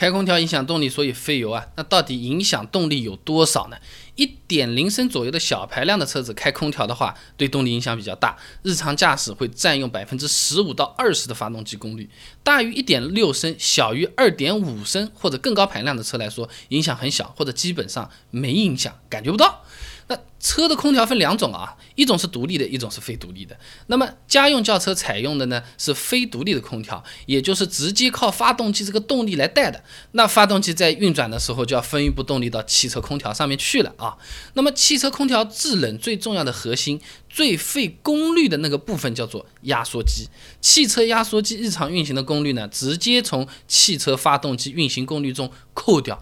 开空调影响动力，所以费油啊。那到底影响动力有多少呢？一点零升左右的小排量的车子开空调的话，对动力影响比较大。日常驾驶会占用百分之十五到二十的发动机功率。大于一点六升、小于二点五升或者更高排量的车来说，影响很小，或者基本上没影响，感觉不到。那车的空调分两种啊，一种是独立的，一种是非独立的。那么家用轿车采用的呢是非独立的空调，也就是直接靠发动机这个动力来带的。那发动机在运转的时候就要分一部动力到汽车空调上面去了啊。那么汽车空调制冷最重要的核心、最费功率的那个部分叫做压缩机。汽车压缩机日常运行的功率呢，直接从汽车发动机运行功率中扣掉。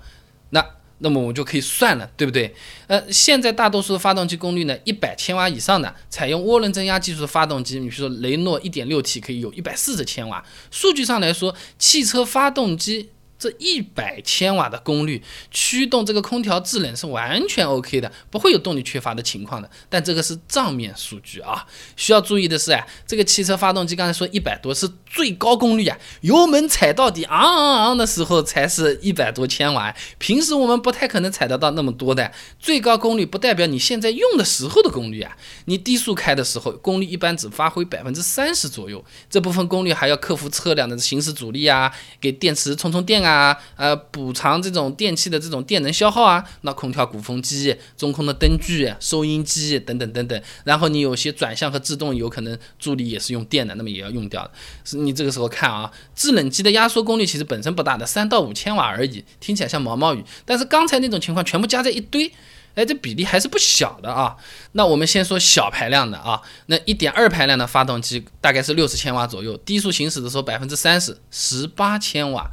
那那么我们就可以算了，对不对？呃，现在大多数的发动机功率呢，一百千瓦以上的，采用涡轮增压技术的发动机，你比如说雷诺一点六 T 可以有一百四十千瓦。数据上来说，汽车发动机。这一百千瓦的功率驱动这个空调制冷是完全 OK 的，不会有动力缺乏的情况的。但这个是账面数据啊，需要注意的是啊，这个汽车发动机刚才说一百多是最高功率啊，油门踩到底昂昂昂的时候才是一百多千瓦，平时我们不太可能踩得到那么多的。最高功率不代表你现在用的时候的功率啊，你低速开的时候功率一般只发挥百分之三十左右，这部分功率还要克服车辆的行驶阻力啊，给电池充充电啊。啊，呃，补偿这种电器的这种电能消耗啊，那空调鼓风机、中控的灯具、收音机等等等等，然后你有些转向和制动有可能助力也是用电的，那么也要用掉的。是你这个时候看啊，制冷机的压缩功率其实本身不大的，三到五千瓦而已，听起来像毛毛雨，但是刚才那种情况全部加在一堆，哎，这比例还是不小的啊。那我们先说小排量的啊，那一点二排量的发动机大概是六十千瓦左右，低速行驶的时候百分之三十，十八千瓦。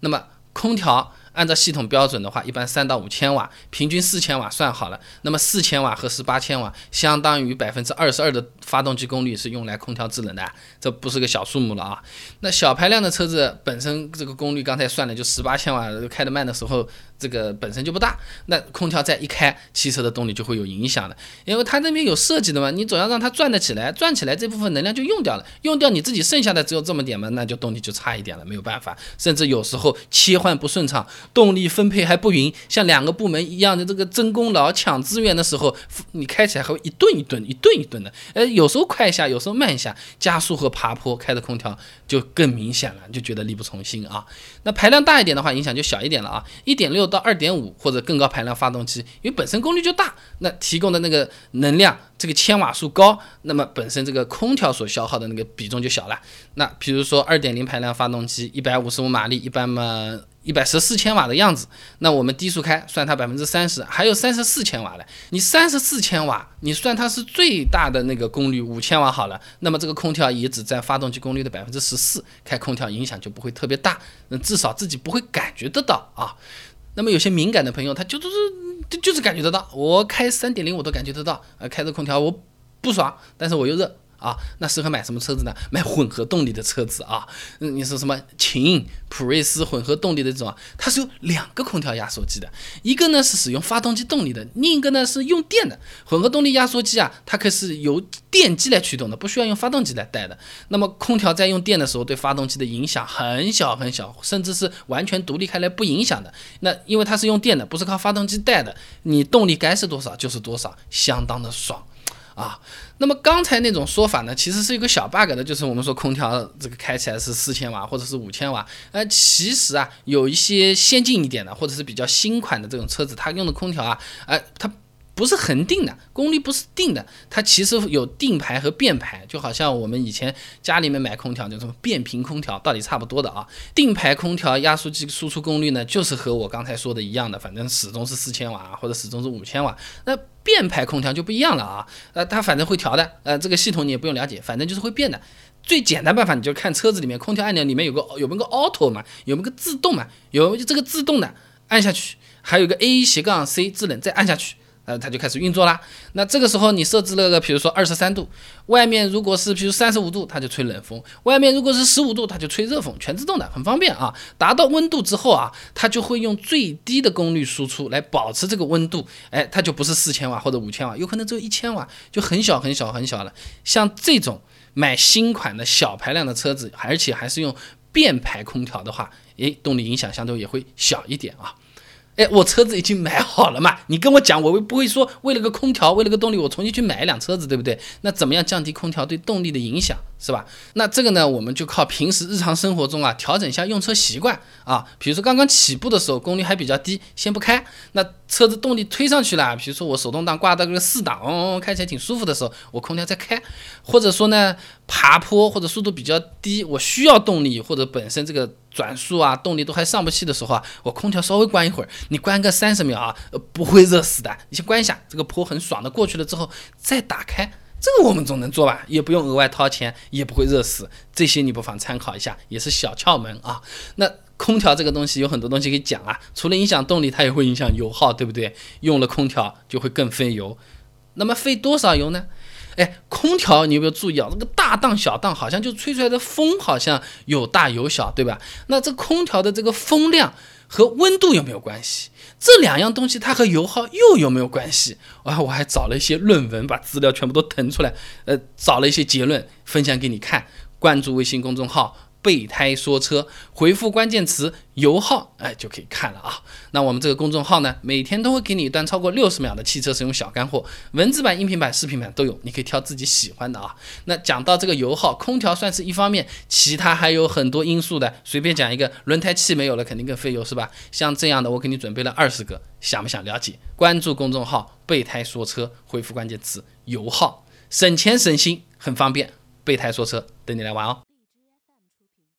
那么空调按照系统标准的话，一般三到五千瓦，平均四千瓦算好了。那么四千瓦和十八千瓦，相当于百分之二十二的发动机功率是用来空调制冷的，这不是个小数目了啊。那小排量的车子本身这个功率刚才算了，就十八千瓦，开得慢的时候。这个本身就不大，那空调再一开，汽车的动力就会有影响了，因为它那边有设计的嘛，你总要让它转得起来，转起来这部分能量就用掉了，用掉你自己剩下的只有这么点嘛，那就动力就差一点了，没有办法，甚至有时候切换不顺畅，动力分配还不匀，像两个部门一样的这个争功劳抢资源的时候，你开起来还会一顿一顿一顿一顿的，呃，有时候快一下，有时候慢一下，加速和爬坡开的空调就更明显了，就觉得力不从心啊。那排量大一点的话，影响就小一点了啊，一点六。到二点五或者更高排量发动机，因为本身功率就大，那提供的那个能量这个千瓦数高，那么本身这个空调所消耗的那个比重就小了。那比如说二点零排量发动机，一百五十五马力，一般嘛一百十四千瓦的样子，那我们低速开算它百分之三十，还有三十四千瓦的。你三十四千瓦，你算它是最大的那个功率五千瓦好了，那么这个空调也只占发动机功率的百分之十四，开空调影响就不会特别大，那至少自己不会感觉得到啊。那么有些敏感的朋友，他就是就就是感觉得到，我开三点零我都感觉得到，啊，开着空调我不爽，但是我又热。啊，那适合买什么车子呢？买混合动力的车子啊。你说什么秦、普锐斯混合动力的这种，它是有两个空调压缩机的，一个呢是使用发动机动力的，另一个呢是用电的。混合动力压缩机啊，它可是由电机来驱动的，不需要用发动机来带的。那么空调在用电的时候，对发动机的影响很小很小，甚至是完全独立开来不影响的。那因为它是用电的，不是靠发动机带的，你动力该是多少就是多少，相当的爽。啊，那么刚才那种说法呢，其实是一个小 bug 的，就是我们说空调这个开起来是四千瓦或者是五千瓦，呃，其实啊，有一些先进一点的或者是比较新款的这种车子，它用的空调啊，呃，它。不是恒定的，功率不是定的，它其实有定排和变排，就好像我们以前家里面买空调叫什么变频空调，道理差不多的啊。定排空调压缩机输出功率呢，就是和我刚才说的一样的，反正始终是四千瓦或者始终是五千瓦。那变排空调就不一样了啊，呃，它反正会调的，呃，这个系统你也不用了解，反正就是会变的。最简单办法，你就看车子里面空调按钮里面有个有没有个 auto 嘛，有没有个自动嘛，有这个自动的按下去，还有个 A 斜杠 C 制冷再按下去。呃，它就开始运作啦。那这个时候你设置了个，比如说二十三度，外面如果是比如三十五度，它就吹冷风；外面如果是十五度，它就吹热风，全自动的，很方便啊。达到温度之后啊，它就会用最低的功率输出来保持这个温度。哎，它就不是四千瓦或者五千瓦，有可能只有一千瓦，就很小很小很小了。像这种买新款的小排量的车子，而且还是用。变排空调的话，诶，动力影响相对也会小一点啊。哎，我车子已经买好了嘛，你跟我讲，我不会说为了个空调，为了个动力，我重新去买一辆车子，对不对？那怎么样降低空调对动力的影响，是吧？那这个呢，我们就靠平时日常生活中啊，调整一下用车习惯啊。比如说刚刚起步的时候，功率还比较低，先不开。那车子动力推上去了，比如说我手动挡挂到个四档，哦，开起来挺舒服的时候，我空调再开。或者说呢，爬坡或者速度比较低，我需要动力，或者本身这个。转速啊，动力都还上不去的时候啊，我空调稍微关一会儿，你关个三十秒啊，不会热死的。你先关一下，这个坡很爽的过去了之后再打开，这个我们总能做吧，也不用额外掏钱，也不会热死。这些你不妨参考一下，也是小窍门啊。那空调这个东西有很多东西可以讲啊，除了影响动力，它也会影响油耗，对不对？用了空调就会更费油，那么费多少油呢？哎，空调你有没有注意啊？那个大档小档好像就吹出来的风好像有大有小，对吧？那这空调的这个风量和温度有没有关系？这两样东西它和油耗又有没有关系？啊，我还找了一些论文，把资料全部都腾出来，呃，找了一些结论分享给你看。关注微信公众号。备胎说车，回复关键词油耗，哎，就可以看了啊。那我们这个公众号呢，每天都会给你一段超过六十秒的汽车使用小干货，文字版、音频版、视频版都有，你可以挑自己喜欢的啊。那讲到这个油耗，空调算是一方面，其他还有很多因素的。随便讲一个，轮胎气没有了，肯定更费油，是吧？像这样的，我给你准备了二十个，想不想了解？关注公众号备胎说车，回复关键词油耗，省钱省心，很方便。备胎说车，等你来玩哦。